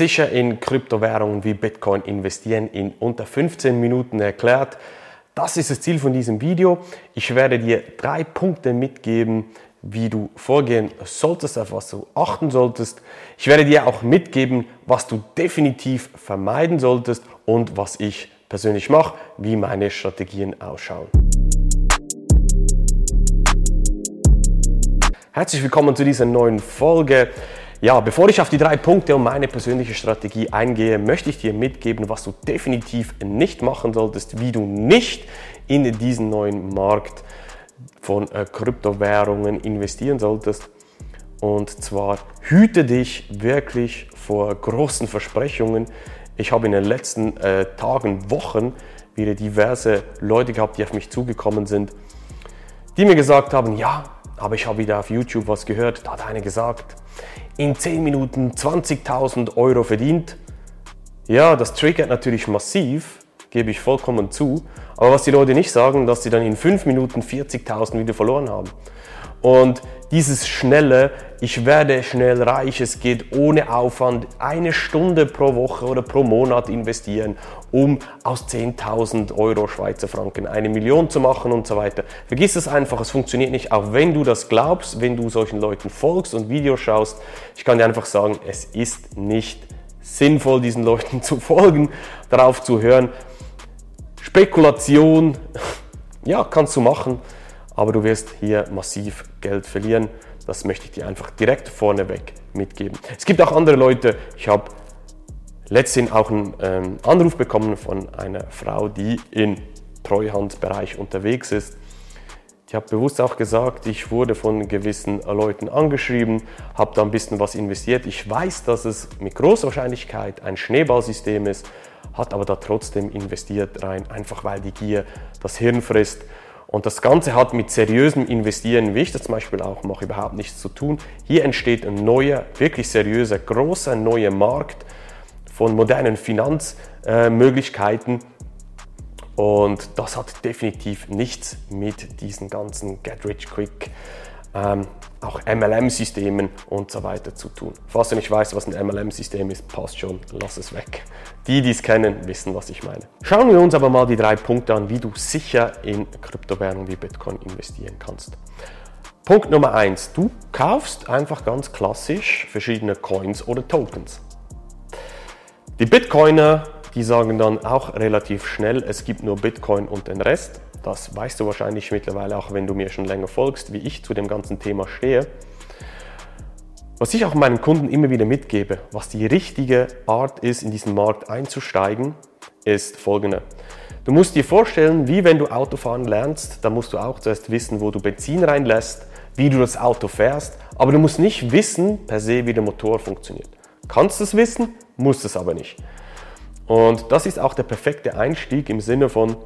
sicher in Kryptowährungen wie Bitcoin investieren in unter 15 Minuten erklärt. Das ist das Ziel von diesem Video. Ich werde dir drei Punkte mitgeben, wie du vorgehen solltest, auf was du achten solltest. Ich werde dir auch mitgeben, was du definitiv vermeiden solltest und was ich persönlich mache, wie meine Strategien ausschauen. Herzlich willkommen zu dieser neuen Folge. Ja, bevor ich auf die drei Punkte und meine persönliche Strategie eingehe, möchte ich dir mitgeben, was du definitiv nicht machen solltest, wie du nicht in diesen neuen Markt von äh, Kryptowährungen investieren solltest. Und zwar hüte dich wirklich vor großen Versprechungen. Ich habe in den letzten äh, Tagen, Wochen wieder diverse Leute gehabt, die auf mich zugekommen sind, die mir gesagt haben, ja, aber ich habe wieder auf YouTube was gehört, da hat einer gesagt, in 10 Minuten 20.000 Euro verdient. Ja, das triggert natürlich massiv, gebe ich vollkommen zu. Aber was die Leute nicht sagen, dass sie dann in 5 Minuten 40.000 wieder verloren haben. Und dieses schnelle, ich werde schnell reich, es geht ohne Aufwand, eine Stunde pro Woche oder pro Monat investieren, um aus 10.000 Euro Schweizer Franken eine Million zu machen und so weiter. Vergiss es einfach, es funktioniert nicht, auch wenn du das glaubst, wenn du solchen Leuten folgst und Videos schaust. Ich kann dir einfach sagen, es ist nicht sinnvoll, diesen Leuten zu folgen, darauf zu hören. Spekulation, ja, kannst du machen aber du wirst hier massiv Geld verlieren. Das möchte ich dir einfach direkt vorneweg mitgeben. Es gibt auch andere Leute. Ich habe letztens auch einen ähm, Anruf bekommen von einer Frau, die im Treuhandbereich unterwegs ist. Ich habe bewusst auch gesagt, ich wurde von gewissen Leuten angeschrieben, habe da ein bisschen was investiert. Ich weiß, dass es mit großer Wahrscheinlichkeit ein Schneeballsystem ist, hat aber da trotzdem investiert rein, einfach weil die Gier das Hirn frisst. Und das Ganze hat mit seriösem Investieren, wie ich das zum Beispiel auch mache, überhaupt nichts zu tun. Hier entsteht ein neuer, wirklich seriöser, großer neuer Markt von modernen Finanzmöglichkeiten. Und das hat definitiv nichts mit diesen ganzen Get Rich Quick ähm, auch MLM-Systemen und so weiter zu tun. Falls du nicht weißt, was ein MLM-System ist, passt schon, lass es weg. Die, die es kennen, wissen, was ich meine. Schauen wir uns aber mal die drei Punkte an, wie du sicher in Kryptowährungen wie Bitcoin investieren kannst. Punkt Nummer eins: Du kaufst einfach ganz klassisch verschiedene Coins oder Tokens. Die Bitcoiner, die sagen dann auch relativ schnell, es gibt nur Bitcoin und den Rest. Das weißt du wahrscheinlich mittlerweile auch, wenn du mir schon länger folgst, wie ich zu dem ganzen Thema stehe. Was ich auch meinen Kunden immer wieder mitgebe, was die richtige Art ist, in diesen Markt einzusteigen, ist folgende. Du musst dir vorstellen, wie wenn du Autofahren lernst, da musst du auch zuerst wissen, wo du Benzin reinlässt, wie du das Auto fährst, aber du musst nicht wissen per se, wie der Motor funktioniert. Kannst es wissen, musst es aber nicht. Und das ist auch der perfekte Einstieg im Sinne von,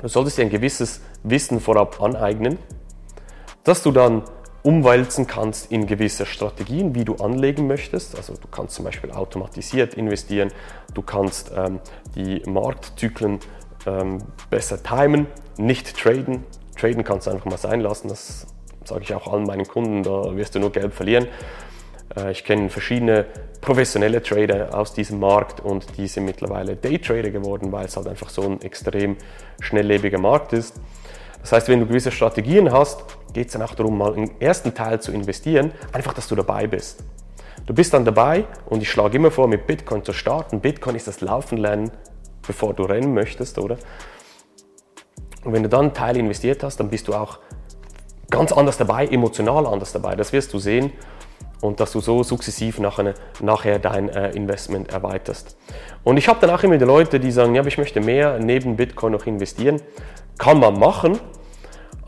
Du solltest dir ein gewisses Wissen vorab aneignen, dass du dann umwälzen kannst in gewisse Strategien, wie du anlegen möchtest. Also du kannst zum Beispiel automatisiert investieren, du kannst ähm, die Marktzyklen ähm, besser timen, nicht traden. Traden kannst du einfach mal sein lassen, das sage ich auch allen meinen Kunden, da wirst du nur Geld verlieren. Äh, ich kenne verschiedene professionelle Trader aus diesem Markt und die sind mittlerweile Daytrader geworden, weil es halt einfach so ein extrem schnelllebiger Markt ist. Das heißt, wenn du gewisse Strategien hast, geht es dann auch darum, mal im ersten Teil zu investieren, einfach, dass du dabei bist. Du bist dann dabei und ich schlage immer vor, mit Bitcoin zu starten. Bitcoin ist das Laufen lernen, bevor du rennen möchtest, oder? Und wenn du dann einen Teil investiert hast, dann bist du auch ganz anders dabei, emotional anders dabei. Das wirst du sehen und dass du so sukzessiv nachher, nachher dein äh, Investment erweiterst. Und ich habe dann auch immer die Leute, die sagen, ja, ich möchte mehr neben Bitcoin noch investieren. Kann man machen,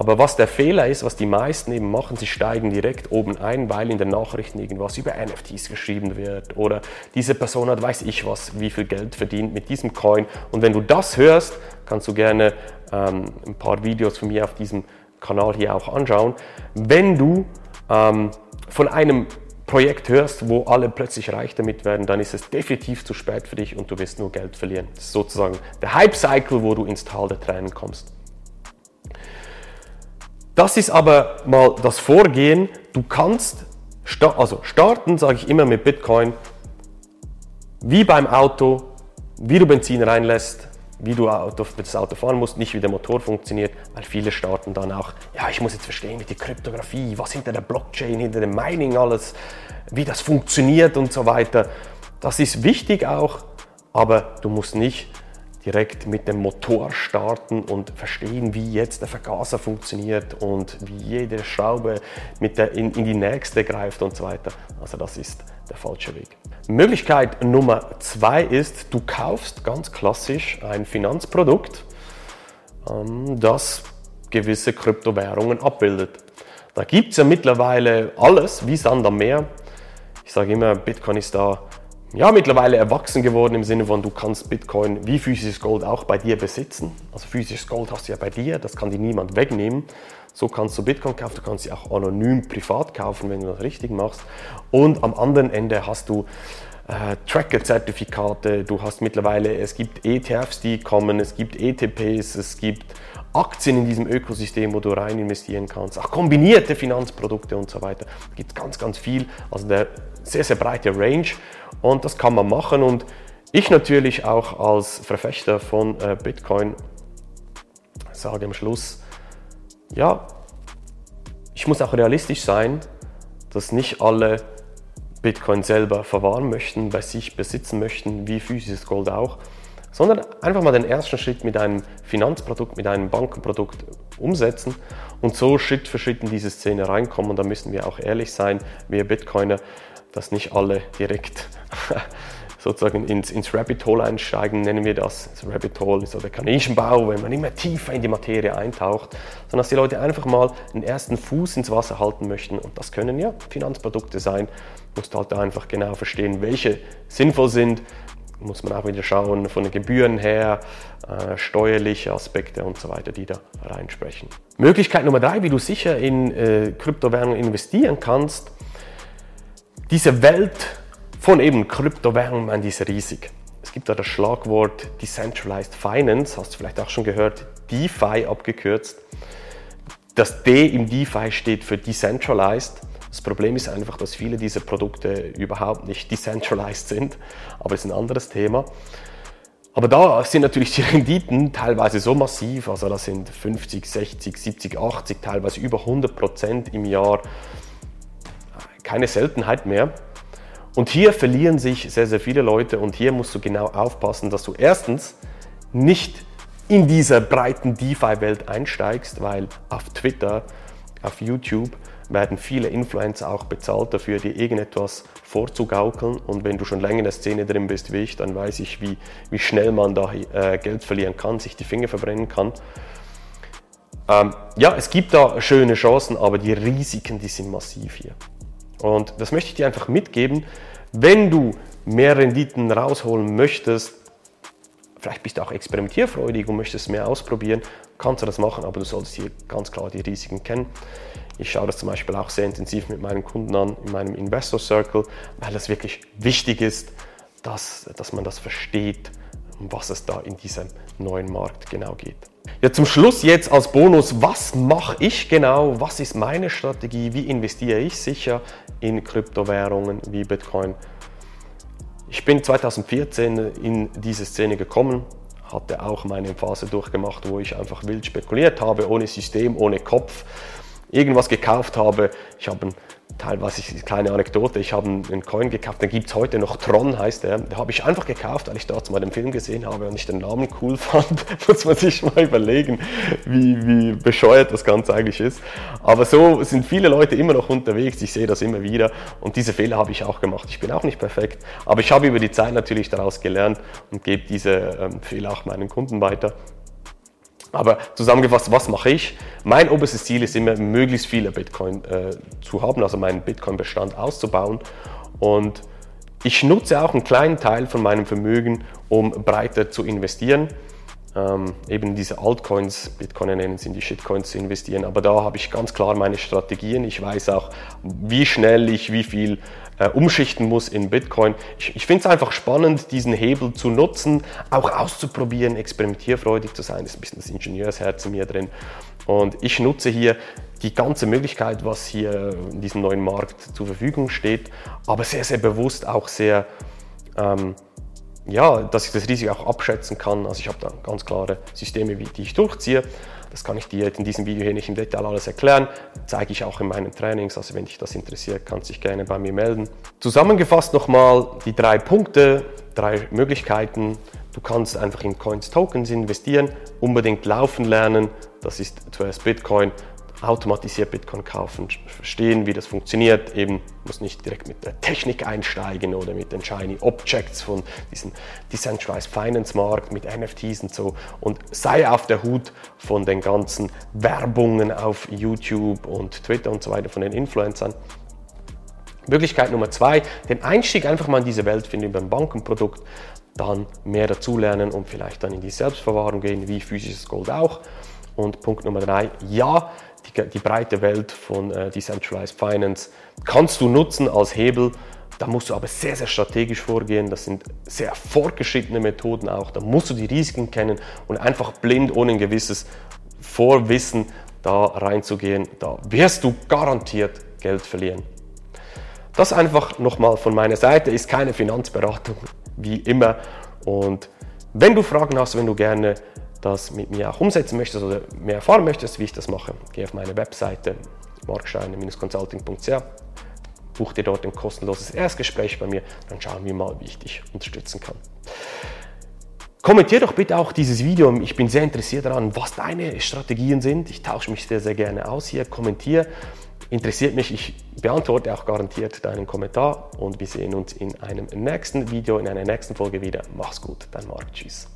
aber was der Fehler ist, was die meisten eben machen, sie steigen direkt oben ein, weil in den Nachrichten irgendwas über NFTs geschrieben wird oder diese Person hat weiß ich was, wie viel Geld verdient mit diesem Coin. Und wenn du das hörst, kannst du gerne ähm, ein paar Videos von mir auf diesem Kanal hier auch anschauen. Wenn du ähm, von einem Projekt hörst, wo alle plötzlich reich damit werden, dann ist es definitiv zu spät für dich und du wirst nur Geld verlieren. Das ist sozusagen der Hype-Cycle, wo du ins Tal der Tränen kommst. Das ist aber mal das Vorgehen. Du kannst, also starten, sage ich immer mit Bitcoin, wie beim Auto, wie du Benzin reinlässt, wie du das Auto fahren musst, nicht wie der Motor funktioniert, weil viele starten dann auch, ja, ich muss jetzt verstehen, wie die Kryptographie, was hinter der Blockchain, hinter dem Mining alles, wie das funktioniert und so weiter. Das ist wichtig auch, aber du musst nicht direkt mit dem Motor starten und verstehen, wie jetzt der Vergaser funktioniert und wie jede Schraube mit der in, in die nächste greift und so weiter. Also das ist der falsche Weg. Möglichkeit Nummer zwei ist, du kaufst ganz klassisch ein Finanzprodukt, ähm, das gewisse Kryptowährungen abbildet. Da gibt es ja mittlerweile alles wie Sand am Meer. Ich sage immer, Bitcoin ist da ja, mittlerweile erwachsen geworden im Sinne von, du kannst Bitcoin wie physisches Gold auch bei dir besitzen. Also physisches Gold hast du ja bei dir, das kann dir niemand wegnehmen. So kannst du Bitcoin kaufen, du kannst sie auch anonym privat kaufen, wenn du das richtig machst. Und am anderen Ende hast du äh, Tracker-Zertifikate, du hast mittlerweile, es gibt ETFs, die kommen, es gibt ETPs, es gibt Aktien in diesem Ökosystem, wo du rein investieren kannst, auch kombinierte Finanzprodukte und so weiter. Da gibt es ganz, ganz viel, also der sehr, sehr breite Range. Und das kann man machen. Und ich natürlich auch als Verfechter von äh, Bitcoin sage am Schluss, ja, ich muss auch realistisch sein, dass nicht alle Bitcoin selber verwahren möchten, bei sich besitzen möchten, wie physisches Gold auch, sondern einfach mal den ersten Schritt mit einem Finanzprodukt, mit einem Bankenprodukt umsetzen und so Schritt für Schritt in diese Szene reinkommen. Und da müssen wir auch ehrlich sein, wir Bitcoiner, dass nicht alle direkt sozusagen ins, ins Rabbit Hole einsteigen, nennen wir das. Das Rabbit Hole ist so der Kaninchenbau, wenn man immer tiefer in die Materie eintaucht, sondern dass die Leute einfach mal einen ersten Fuß ins Wasser halten möchten. Und das können ja Finanzprodukte sein. Musst halt einfach genau verstehen, welche sinnvoll sind. Muss man auch wieder schauen von den Gebühren her, äh, steuerliche Aspekte und so weiter, die da reinsprechen. Möglichkeit Nummer drei, wie du sicher in äh, Kryptowährungen investieren kannst. Diese Welt von eben Kryptowährungen, die ist riesig. Es gibt da das Schlagwort Decentralized Finance, hast du vielleicht auch schon gehört, DeFi abgekürzt. Das D im DeFi steht für Decentralized. Das Problem ist einfach, dass viele dieser Produkte überhaupt nicht decentralized sind, aber das ist ein anderes Thema. Aber da sind natürlich die Renditen teilweise so massiv, also das sind 50, 60, 70, 80, teilweise über 100 Prozent im Jahr. Keine Seltenheit mehr. Und hier verlieren sich sehr, sehr viele Leute und hier musst du genau aufpassen, dass du erstens nicht in dieser breiten DeFi-Welt einsteigst, weil auf Twitter, auf YouTube werden viele Influencer auch bezahlt dafür, dir irgendetwas vorzugaukeln. Und wenn du schon länger in der Szene drin bist wie ich, dann weiß ich, wie, wie schnell man da äh, Geld verlieren kann, sich die Finger verbrennen kann. Ähm, ja, es gibt da schöne Chancen, aber die Risiken, die sind massiv hier. Und das möchte ich dir einfach mitgeben. Wenn du mehr Renditen rausholen möchtest, vielleicht bist du auch experimentierfreudig und möchtest mehr ausprobieren, kannst du das machen, aber du solltest hier ganz klar die Risiken kennen. Ich schaue das zum Beispiel auch sehr intensiv mit meinen Kunden an, in meinem Investor Circle, weil es wirklich wichtig ist, dass, dass man das versteht, um was es da in diesem neuen Markt genau geht. Ja, zum Schluss jetzt als Bonus, was mache ich genau? Was ist meine Strategie? Wie investiere ich sicher in Kryptowährungen wie Bitcoin? Ich bin 2014 in diese Szene gekommen, hatte auch meine Phase durchgemacht, wo ich einfach wild spekuliert habe, ohne System, ohne Kopf, irgendwas gekauft habe. Ich habe ein teilweise eine kleine Anekdote, ich habe einen Coin gekauft, den gibt es heute noch, Tron heißt der. Den habe ich einfach gekauft, weil ich dort mal den Film gesehen habe und ich den Namen cool fand. Muss man sich mal überlegen, wie, wie bescheuert das Ganze eigentlich ist. Aber so sind viele Leute immer noch unterwegs, ich sehe das immer wieder und diese Fehler habe ich auch gemacht. Ich bin auch nicht perfekt, aber ich habe über die Zeit natürlich daraus gelernt und gebe diese ähm, Fehler auch meinen Kunden weiter. Aber zusammengefasst, was mache ich? Mein oberstes Ziel ist immer, möglichst viele Bitcoin äh, zu haben, also meinen Bitcoin-Bestand auszubauen. Und ich nutze auch einen kleinen Teil von meinem Vermögen, um breiter zu investieren. Ähm, eben diese Altcoins, Bitcoin nennen sind die Shitcoins zu investieren. Aber da habe ich ganz klar meine Strategien. Ich weiß auch, wie schnell ich wie viel äh, umschichten muss in Bitcoin. Ich, ich finde es einfach spannend, diesen Hebel zu nutzen, auch auszuprobieren, experimentierfreudig zu sein. Das ist ein bisschen das Ingenieursherz in mir drin. Und ich nutze hier die ganze Möglichkeit, was hier in diesem neuen Markt zur Verfügung steht, aber sehr, sehr bewusst auch sehr ähm, ja, dass ich das Risiko auch abschätzen kann. Also ich habe da ganz klare Systeme, die ich durchziehe. Das kann ich dir in diesem Video hier nicht im Detail alles erklären. Zeige ich auch in meinen Trainings. Also wenn dich das interessiert, kannst du dich gerne bei mir melden. Zusammengefasst nochmal die drei Punkte, drei Möglichkeiten. Du kannst einfach in Coins Tokens investieren, unbedingt laufen lernen. Das ist zuerst Bitcoin automatisiert Bitcoin kaufen, verstehen, wie das funktioniert. Eben muss nicht direkt mit der Technik einsteigen oder mit den Shiny Objects von diesem Decentralized Finance Markt mit NFTs und so. Und sei auf der Hut von den ganzen Werbungen auf YouTube und Twitter und so weiter von den Influencern. Möglichkeit Nummer zwei, den Einstieg einfach mal in diese Welt finden über ein Bankenprodukt, dann mehr dazulernen und vielleicht dann in die Selbstverwahrung gehen, wie physisches Gold auch. Und Punkt Nummer drei, ja, die, die breite Welt von äh, Decentralized Finance kannst du nutzen als Hebel. Da musst du aber sehr, sehr strategisch vorgehen. Das sind sehr fortgeschrittene Methoden auch. Da musst du die Risiken kennen und einfach blind ohne ein gewisses Vorwissen da reinzugehen. Da wirst du garantiert Geld verlieren. Das einfach nochmal von meiner Seite ist keine Finanzberatung, wie immer. Und wenn du Fragen hast, wenn du gerne das mit mir auch umsetzen möchtest oder mehr erfahren möchtest, wie ich das mache, geh auf meine Webseite marksteine-consulting.ch, buch dir dort ein kostenloses Erstgespräch bei mir, dann schauen wir mal, wie ich dich unterstützen kann. Kommentier doch bitte auch dieses Video. Ich bin sehr interessiert daran, was deine Strategien sind. Ich tausche mich sehr, sehr gerne aus hier. Kommentier. Interessiert mich. Ich beantworte auch garantiert deinen Kommentar und wir sehen uns in einem nächsten Video, in einer nächsten Folge wieder. Mach's gut, dein Marc. Tschüss.